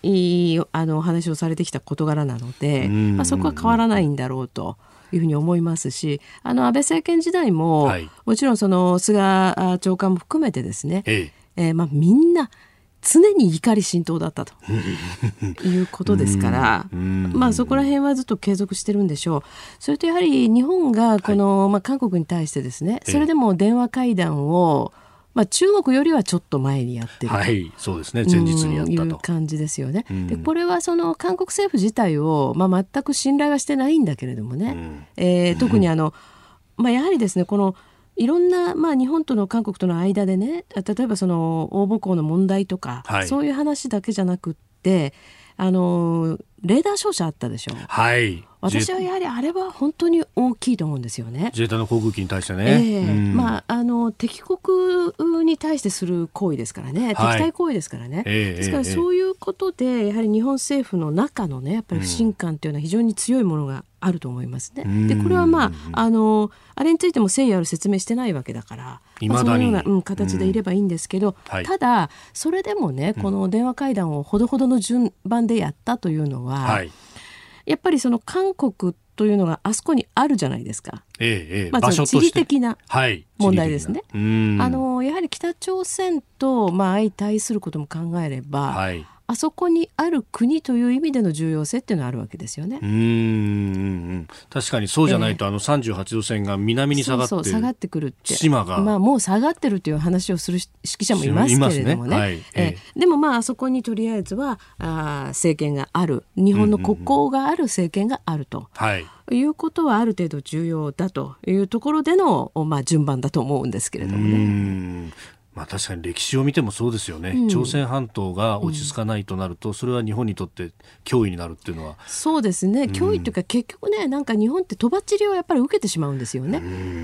あのお話をされてきた事柄なので、うん。まあそこは変わらないんだろうと。いうふうに思いますしあの安倍政権時代も、はい。もちろんその菅あ長官も含めてですね、え。えーまあ、みんな常に怒り浸透だったと。いうことですから、うん。まあ、そこら辺はずっと継続してるんでしょう。それとやはり日本がこの、まあ、韓国に対してですねええ。それでも電話会談を、まあ、中国よりはちょっと前にやってると。はいそうですね。前日にやっうんいたと。う感じですよね。うん。でこれはその韓国政府自体を、まあ、全く信頼はしてないんだけれどもね、うん。えー特にあの、まあ、やはりですねこのいろんな、まあ、日本との韓国との間でね例えばその応募校の問題とか、はい。そういう話だけじゃなくってあのレーダー照射あったでしょ。う。はい。私はやはりあれは本当に大きいと思うんですよね。自衛隊の航空機に対してね。ええ。うん。まあ、あの敵国に対してする行為ですからね、敵対行為ですからね、ええですからええ。そういうことで、やはり日本政府の中のね、やっぱり不信感というのは非常に強いものがあると思いますね。うんで、これはまあ、あの、あれについても誠意ある説明してないわけだから、まあ、そのような、うん、形でいればいいんですけど、はいただ、それでもね、この電話会談をほどほどの順番でやったというのは、はい。やっぱりその韓国というのがあそこにあるじゃないですか。ええええまあ、場その地。理的なはい。問題ですね地理的なうんあのやはり北朝鮮と、まあ、相対することも考えれば、はい。あそこにある国という意味での重要性っていうのはあるわけですよね。う。ーん確かにそうじゃないと、あの38度線が南に下がってそうそう下がってくる。って島が。まあ、もう下がってるっていう話をする指揮者もいますけれどもね。ね。はいええ。でもまああそこにとりあえずはあー政権がある。日本の国交がある政権があると。はい。いうことはある程度重要だというところでの、まあ、順番だと思うんですけれどもね。んまあ、確かに歴史を見てもそうですよね、うん。朝鮮半島が落ち着かないとなると、それは日本にとって脅威になるっていうのは、そうですね。脅威というか、結局ねなんか日本ってとばっちりをやっぱり受けてしまうんですよね。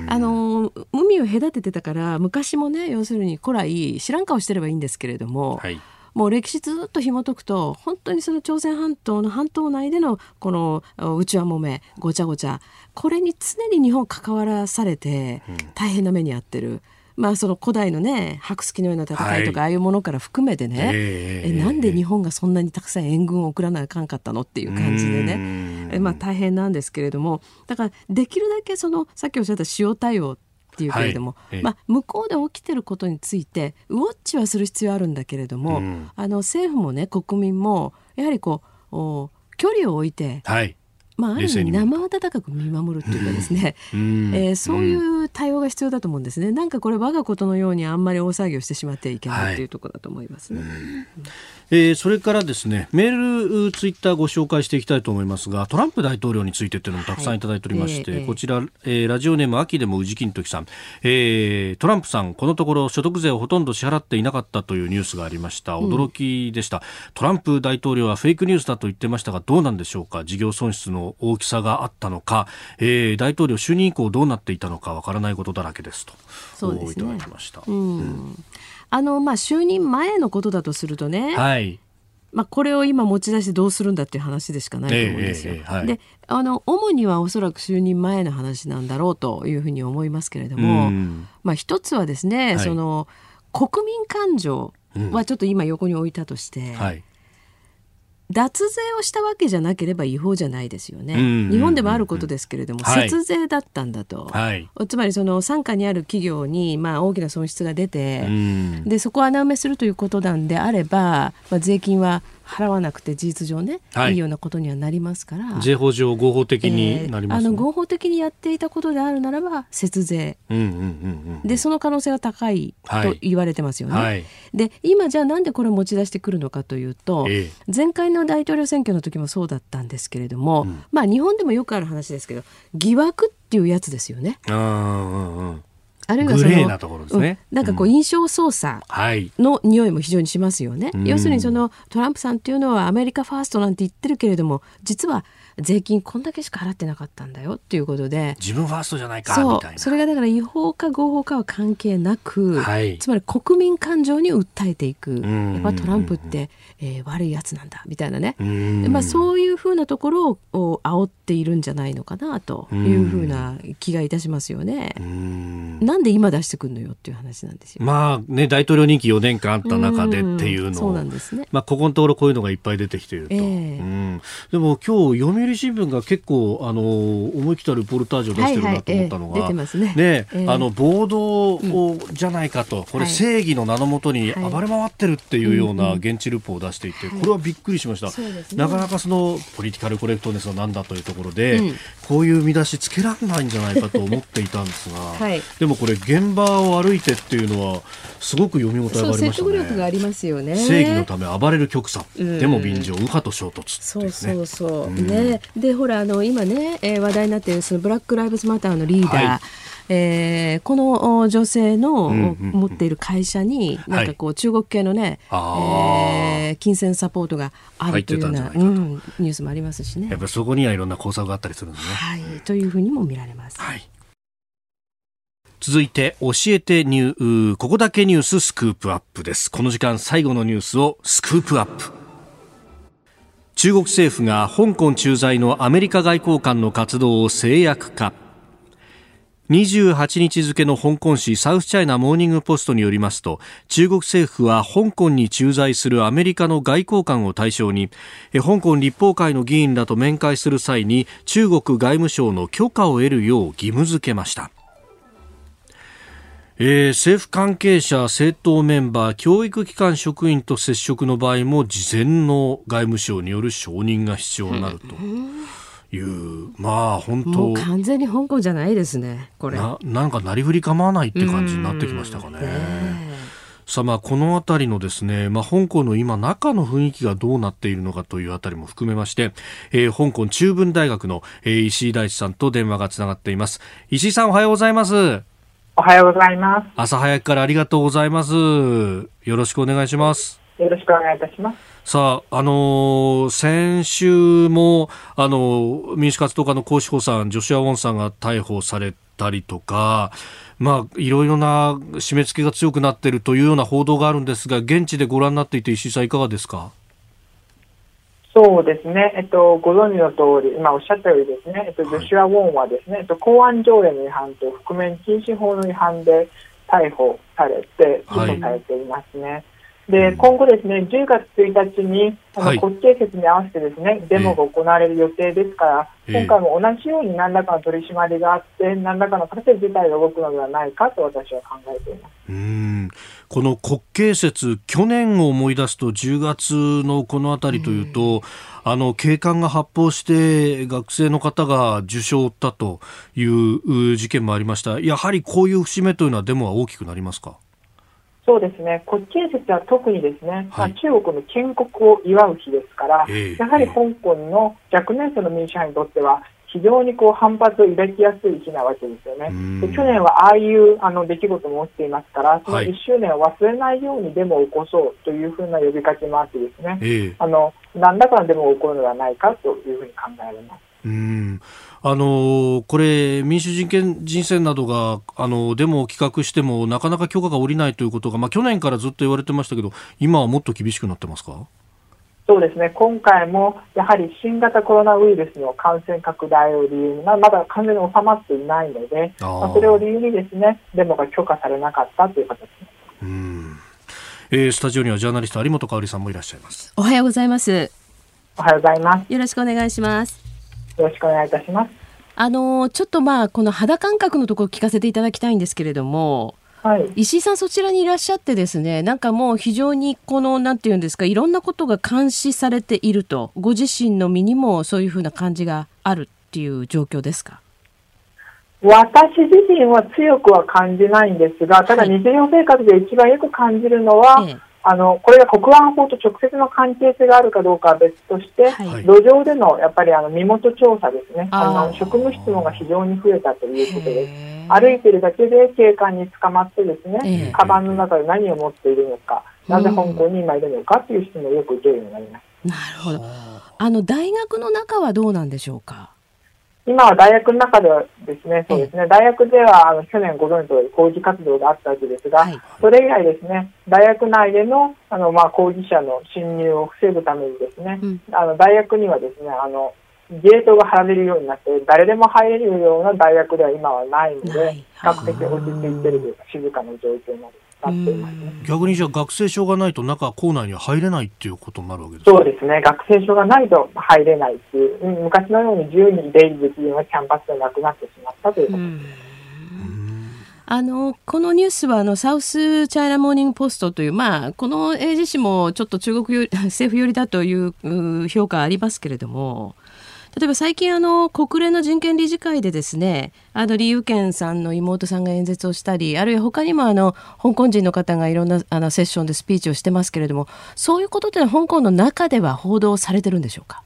あの海を隔ててたから昔もね要するに古来知らん顔してればいいんですけれども、はい、もう歴史ずっと紐解くと本当にその朝鮮半島の半島内でのこの内輪もめごちゃごちゃこれに常に日本関わらされて大変な目に遭ってる。まあ、その古代のね白月のような戦いとか、ああいうものから含めてね、えー、なんで日本がそんなにたくさん援軍を送らなあかんかったのっていう感じでね、えまあ、大変なんですけれどもだからできるだけそのさっきおっしゃった塩対応っていうけれども、はい、まあ、向こうで起きてることについてウォッチはする必要あるんだけれども、うん、あの政府もね国民もやはりこう距離を置いて、はいまあ、ある意味生温かく見守るっていうかですね、うん、えー、そういう対応が必要だと思うんですね。なんかこれ我がことのようにあんまり大騒ぎをしてしまってはいけないっていうところだと思いますね。はいえー、それからですねメール、ツイッターご紹介していきたいと思いますがトランプ大統領についてというのもたくさんい。ただいておりまして、はいえー、こちら、えー、ラジオネーム秋でも宇治金時さん、えー、トランプさんこのところ所得税をほとんど支払っていなかったというニュースがありました。驚きでした、うん、トランプ大統領はフェイクニュースだと言ってましたがどうなんでしょうか？事業損失の大きさがあったのか、えー、大統領就任以降どうなっていたのかわからないことだらけですと。そうです、ね、いただきました。うん、うんあのまあ就任前のことだとするとね、はい、まあ、これを今持ち出してどうするんだっていう話でしかないと思うんですよ。えーえーはい、であの主にはおそらく就任前の話なんだろうというふうに思いますけれども、まあ、一つはですね、はい、その国民感情はちょっと今横に置いたとして、うんはい脱税をしたわけじゃなければ違法じゃないですよね、日本でもあることですけれども、節税だったんだと、はい、つまりその傘下にある企業にまあ大きな損失が出て、でそこを穴埋めするということなんであれば、まあ、税金は払わなくて事実上ね、はい、いいようなことにはなりますから。税法上合法的になります、ね。えー、あの合法的にやっていたことであるならば節税、うんうんうんうん、でその可能性は高いと言われてますよね、はい、で今じゃあなんでこれ持ち出してくるのかというと、えー、前回の大統領選挙の時もそうだったんですけれども、うん、まあ日本でもよくある話ですけど疑惑っていうやつですよね。うんうんうんあるいはそのね、うん、なんかこう印象操作の匂いも非常にしますよね、はい、要するにそのトランプさんっていうのはアメリカファーストなんて言ってるけれども実は税金こんだけしか払ってなかったんだよっていうことで。自分ファーストじゃないかそう。それがだから違法か合法かは関係なく、はい、つまり国民感情に訴えていく。やっぱトランプって、えー、悪いやつなんだみたいなね。まあ、そういうふうなところを煽っているんじゃないのかなというふうな気がいたしますよね。なんで今出してくるのよっていう話なんですよ。まあね大統領任期4年間あった中でっていうのそうなんですね。まあここのところこういうのがいっぱい出てきていると。えー、でも今日読売新聞が結構あの思い切ったルポルタージュを出してるなと思ったのが、はいはいえー、ね、ねえー、あの暴動を、じゃないかと、これ正義の名のもとに暴れ回ってるっていうような現地ルポを出していて、これはびっくりしました。ね、なかなかそのポリティカルコレクトネスはなんだというところで、うん、こういう見出しつけられないんじゃないかと思っていたんですが、はい、でもこれ現場を歩いてっていうのはすごく読み応えがありましたね。説得力がありますよね。正義のため暴れる極左、うん、でも便乗右派と衝突、ね、そうそうそう。ね。でほらあの今ね、えー、話題になっているそのブラック・ライブズ・マターのリーダー、はいえー、この女性の持っている会社に、なんかこう中国系のね、はい、えー、金銭サポートがあるというような、うん、ニュースもありますしね。やっぱそこにはいろんな工作があったりするんですね。はい、というふうにも見られます。はい。続いて教えてニューここだけニューススクープアップです。この時間最後のニュースをスクープアップ。中国政府が香港駐在のアメリカ外交官の活動を制約化28日付の香港紙サウスチャイナモーニングポストによりますと中国政府は香港に駐在するアメリカの外交官を対象に香港立法会の議員らと面会する際に中国外務省の許可を得るよう義務付けましたえー、政府関係者、政党メンバー、教育機関職員と接触の場合も事前の外務省による承認が必要になると。いう、まあ本当完全に香港じゃないですね、これ。ななんかなりふり構わないって感じになってきましたかね。さあまあこの辺りのですね、まあ、香港の今中の雰囲気がどうなっているのかというあたりも含めまして、えー、香港中文大学の、えー、石井大地さんと電話がつながっています石井さんおはようございますおはようございます。朝早くからありがとうございます。よろしくお願いします。よろしくお願いいたします。さあ、あのー、先週も、あのー、民主活動家の高志保さん、ジョシュア・ウォンさんが逮捕されたりとか、まあ、いろいろな締め付けが強くなっているというような報道があるんですが、現地でご覧になっていて、石井さん、いかがですか？そうですね、えっと、ご存知の通り、今おっしゃったようにですね、えっと、ジョシュア・ウォンはですね、えっと、公安条例の違反と覆面禁止法の違反で逮捕されて、起訴されていますね。はいで、今後ですね、10月1日に、あの、国慶節に合わせてですね、デモが行われる予定ですから、今回も同じように何らかの取り締まりがあって、何らかの形で事態が動くのではないかと私は考えています。うんこの国慶節、去年を思い出すと10月のこの辺りというと、あの警官が発砲して学生の方が受傷を負ったという事件もありました。やはりこういう節目というのはデモは大きくなりますか？そうですね、国慶節は特にですね、はい、まあ、中国の建国を祝う日ですから、えー、やはり香港の若年層の民主派にとっては、非常にこう反発を抱きやすい日なわけですよね。で去年はああいうあの出来事も起きていますから、その1周年を忘れないようにデモを起こそうというふうな呼びかけもあってですね、え。ー、あの何らかのデモが起こるのではないかというふうに考えられます。うんあのこれ、民主人権人選などがあのデモを企画してもなかなか許可が下りないということが、まあ、去年からずっと言われてましたけど今はもっと厳しくなってますか？そうですね、今回もやはり新型コロナウイルスの感染拡大を理由に、まだ完全に収まっていないので、まあ、それを理由にですねデモが許可されなかったという形です。うん。えー、スタジオにはジャーナリスト有本香里さんもいらっしゃいます。おはようございます。おはようございます。よろしくお願いしますよろしくお願いいたします。あのちょっとまあこの肌感覚のところ聞かせていただきたいんですけれども、はい、石井さんそちらにいらっしゃってですねなんかもう非常にこのなんていうんですかいろんなことが監視されているとご自身の身にもそういうふうな感じがあるっていう状況ですか？私自身は強くは感じないんですがただ日常生活で一番よく感じるのは、ええあのこれが国安法と直接の関係性があるかどうかは別として、はい、路上でのやっぱりあの身元調査ですね、あの職務質問が非常に増えたということです。歩いてるだけで警官に捕まってですね、カバンの中で何を持っているのか、なぜ香港に今いるのかという質問をよく受けるようになります。なるほど。あの大学の中はどうなんでしょうか？今は大学の中ではですね、そうですね、大学ではあの去年ご存知の通り抗議活動があったわけですが、はい、それ以外ですね、大学内でのあの、まあ、抗議者の侵入を防ぐためにですね、うん、あの大学にはですね、あのゲートが張られるようになって、誰でも入れるような大学では今はないので、比較的落ち着いているというか、静かな状況になる。逆にじゃあ学生証がないと中校内には入れないっていうことになるわけですそうですね学生証がないと入れないっていう昔のように自由に出入りできるようなキャンパスでなくなってしまったということです。あのこのニュースはあのサウスチャイナモーニングポストという、まあ、この英字誌もちょっと中国 政府寄りだという評価ありますけれども例えば最近あの国連の人権理事会でですねあの李友賢さんの妹さんが演説をしたりあるいは他にもあの香港人の方がいろんなあのセッションでスピーチをしてますけれどもそういうことって香港の中では報道されてるんでしょうか？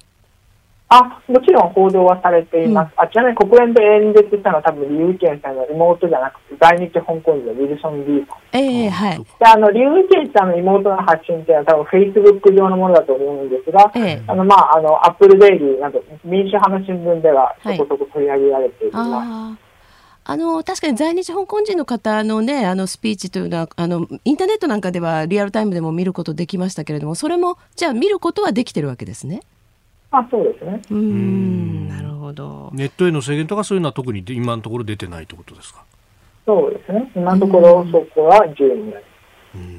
あ、もちろん報道はされています。うん、あちなみに国連で演説したのは多分、リュウケンさんの妹じゃなくて、在日香港人のウィルソン・リーさん。ええー、はい。で、あの、リュウケンさんの妹の発信っていうのは多分、フェイスブック上のものだと思うんですが、えー、あの、まあ、あの、アップルデイリーなど、民主派の新聞では、そこそこ取り上げられています。はいあの確かに在日香港人の方のねあのスピーチというのはあのインターネットなんかではリアルタイムでも見ることできましたけれどもそれもじゃあ見ることはできてるわけですね。あそうですね。うんなるほど。ネットへの制限とかそういうのは特に今のところ出てないということですか？そうですね。今のところそこは自由になり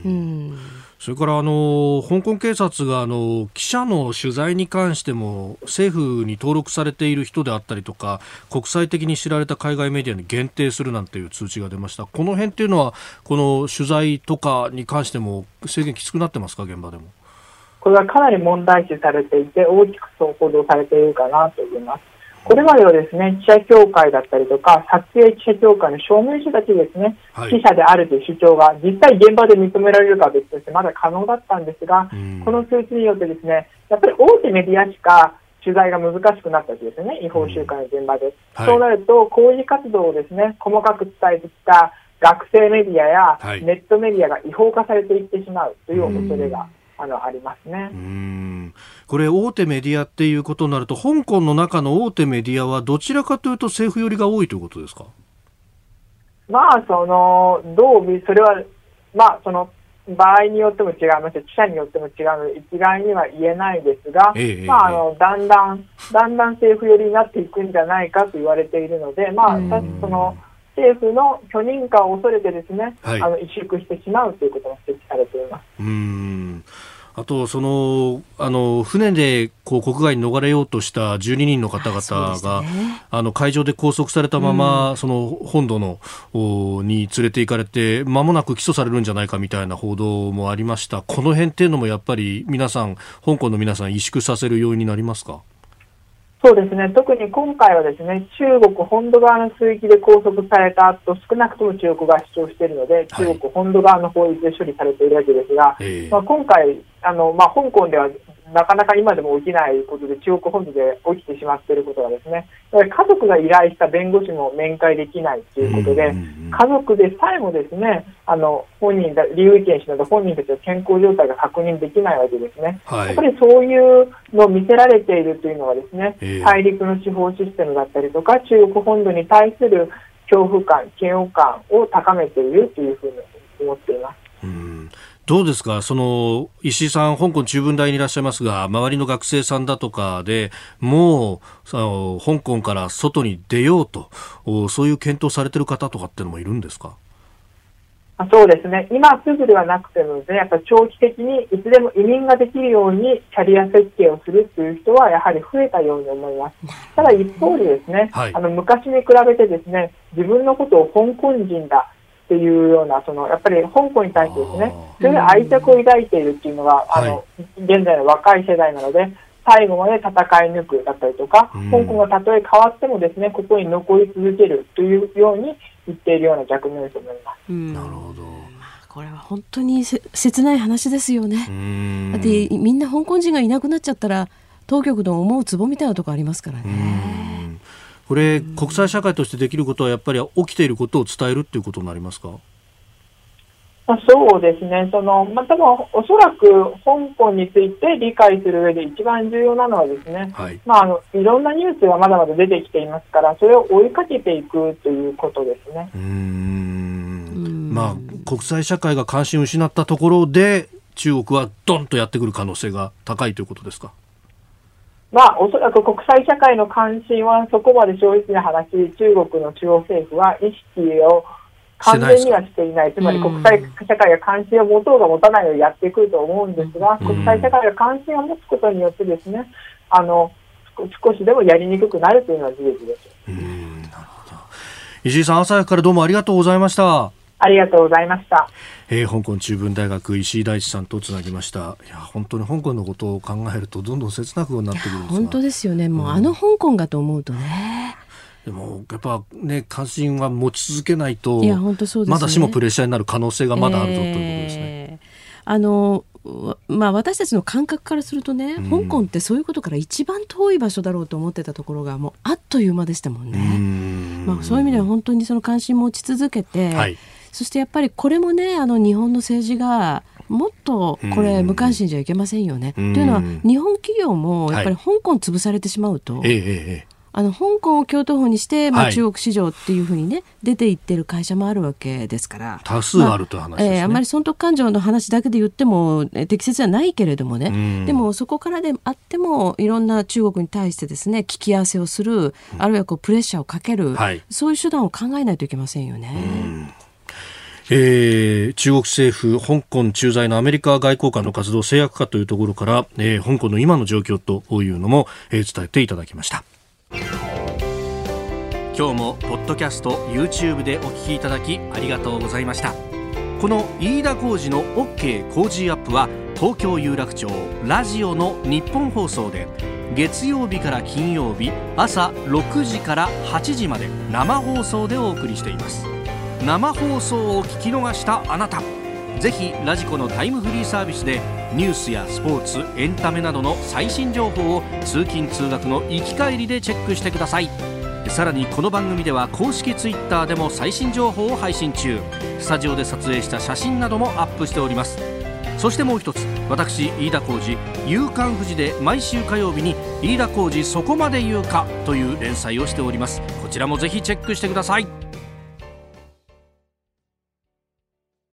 うん。それからあの香港警察があの記者の取材に関しても政府に登録されている人であったりとか国際的に知られた海外メディアに限定するなんていう通知が出ましたこの辺っていうのはこの取材とかに関しても制限きつくなってますか？現場でもこれはかなり問題視されていて、大きくそう報道されているかなと思います。これまではですね、記者協会だったりとか、撮影記者協会の証明書だけですね、はい、記者であるという主張が実際現場で認められるかは別としてまだ可能だったんですが、この通知によってですね、やっぱり大手メディアしか取材が難しくなったわけですね、違法集会の現場で。はい、そうなると、抗議活動をですね、細かく伝えてきた学生メディアやネットメディアが違法化されていってしまうという恐れがあのありますね。うん。これ大手メディアっていうことになると香港の中の大手メディアはどちらかというと政府寄りが多いということですか？まあそのどう見それはまあその場合によっても違いますし、記者によっても違うので、一概には言えないですが、ええまあ、あの、だんだん、だんだん政府寄りになっていくんじゃないかと言われているので、まあ、うん。その、政府の許認可を恐れてですね、はい。あの、萎縮してしまうということが指摘されています。うん。あと、その、あの、船で、こう、国外に逃れようとした12人の方々が、ね。あの、海上で拘束されたまま、その、本土の、おに連れて行かれて、間もなく起訴されるんじゃないかみたいな報道もありました。この辺っていうのもやっぱり、皆さん、香港の皆さん、萎縮させる要因になりますか？そうですね、特に今回はですね、中国本土側の水域で拘束されたと少なくとも中国が主張しているので、中国本土側の法律で処理されているわけですが、ええ。まあ、今回、あのまあ、香港ではなかなか今でも起きないことで、中国本土で起きてしまっていることがですね、家族が依頼した弁護士も面会できないということで、家族でさえもですね、あの本人だ、李宇健氏など本人たちの健康状態が確認できないわけですね。はいやっぱ。りそういうのを見せられているというのはですね、ええ大陸の司法システムだったりとか、中国本土に対する恐怖感、嫌悪感を高めているというふうに思っています。うんどうですか、その石井さん、香港中文大にいらっしゃいますが、周りの学生さんだとかでもうその香港から外に出ようと、おそういう検討されてる方とかっていうのもいるんですか？あそうですね、今すぐではなくてもですね、やっぱり長期的にいつでも移民ができるようにキャリア設計をするという人はやはり増えたように思います。ただ一方でですね、はいあの昔に比べてですね、自分のことを香港人だっていうような、そのやっぱり香港に対してですねあ、それで愛着を抱いているっていうのが、あの、現在の若い世代なので、最後まで戦い抜くだったりとか、うん香港がたとえ変わってもですね、ここに残り続けるというように言っているような逆面と思います。うんなるほど。これは本当にせ切ない話ですよねう。んだってみんな香港人がいなくなっちゃったら当局の思うツボみたいなとこありますからうね。んこれ、国際社会としてできることはやっぱり起きていることを伝えるっていうことになりますか？まあ、そうですね、そのまあ、多分おそらく香港について理解する上で一番重要なのはですね、はい。まあ、あのいろんなニュースがまだまだ出てきていますから、それを追いかけていくということですね。うんんまあ、国際社会が関心を失ったところで中国はドンとやってくる可能性が高いということですか？まあ、おそらく国際社会の関心はそこまで正直な話、中国の中央政府は意識を完全にはしていない、つまり国際社会が関心を持とうが持たないようにやってくると思うんですが、うん。国際社会が関心を持つことによってですね、あの少少しでもやりにくくなるというのは事実です。うーん。なるほど。石井さん朝早くからどうもありがとうございました。ありがとうございました。えー香港中文大学石井大地さんとつなぎましたいや本当に香港のことを考えるとどんどん切なくなってくるんですが本当ですよね。もううんあの香港がと思うとね。でもやっぱね関心は持ち続けないといや本当そうですね。まだしもプレッシャーになる可能性がまだあるぞということですね。えーあのわまあ、私たちの感覚からするとね、うん香港ってそういうことから一番遠い場所だろうと思ってたところがもうあっという間でしたもんね。んまあ、そういう意味では本当にその関心持ち続けて、はいそしてやっぱりこれもねあの日本の政治がもっとこれうん無関心じゃいけませんよね。うん。というのは日本企業もやっぱり香港潰されてしまうと、ええええあの香港を京都府にして、まあ、はい中国市場っていうふうにね出ていってる会社もあるわけですから。多数あるという話ですね。えーあんまり損得感情の話だけで言っても、えー適切じゃないけれどもね、うん。でもそこからであってもいろんな中国に対してですね聞き合わせをする、あるいはこうプレッシャーをかける、はい。そういう手段を考えないといけませんよね。えー中国政府、香港駐在のアメリカ外交官の活動制約かというところから、えー香港の今の状況というのも、えー伝えていただきました。今日もポッドキャスト YouTube でお聞きいただきありがとうございました。この飯田浩司の OK 工事アップは東京有楽町ラジオの日本放送で月曜日から金曜日朝6時から8時まで生放送でお送りしています。生放送を聞き逃したあなた。ぜひラジコのタイムフリーサービスでニュースやスポーツエンタメなどの最新情報を通勤通学の行き帰りでチェックしてください。さらにこの番組では公式ツイッターでも最新情報を配信中。スタジオで撮影した写真などもアップしております。そしてもう一つ私飯田浩司「夕刊富士」で毎週火曜日に「飯田浩司そこまで言うか」という連載をしております。こちらもぜひチェックしてください。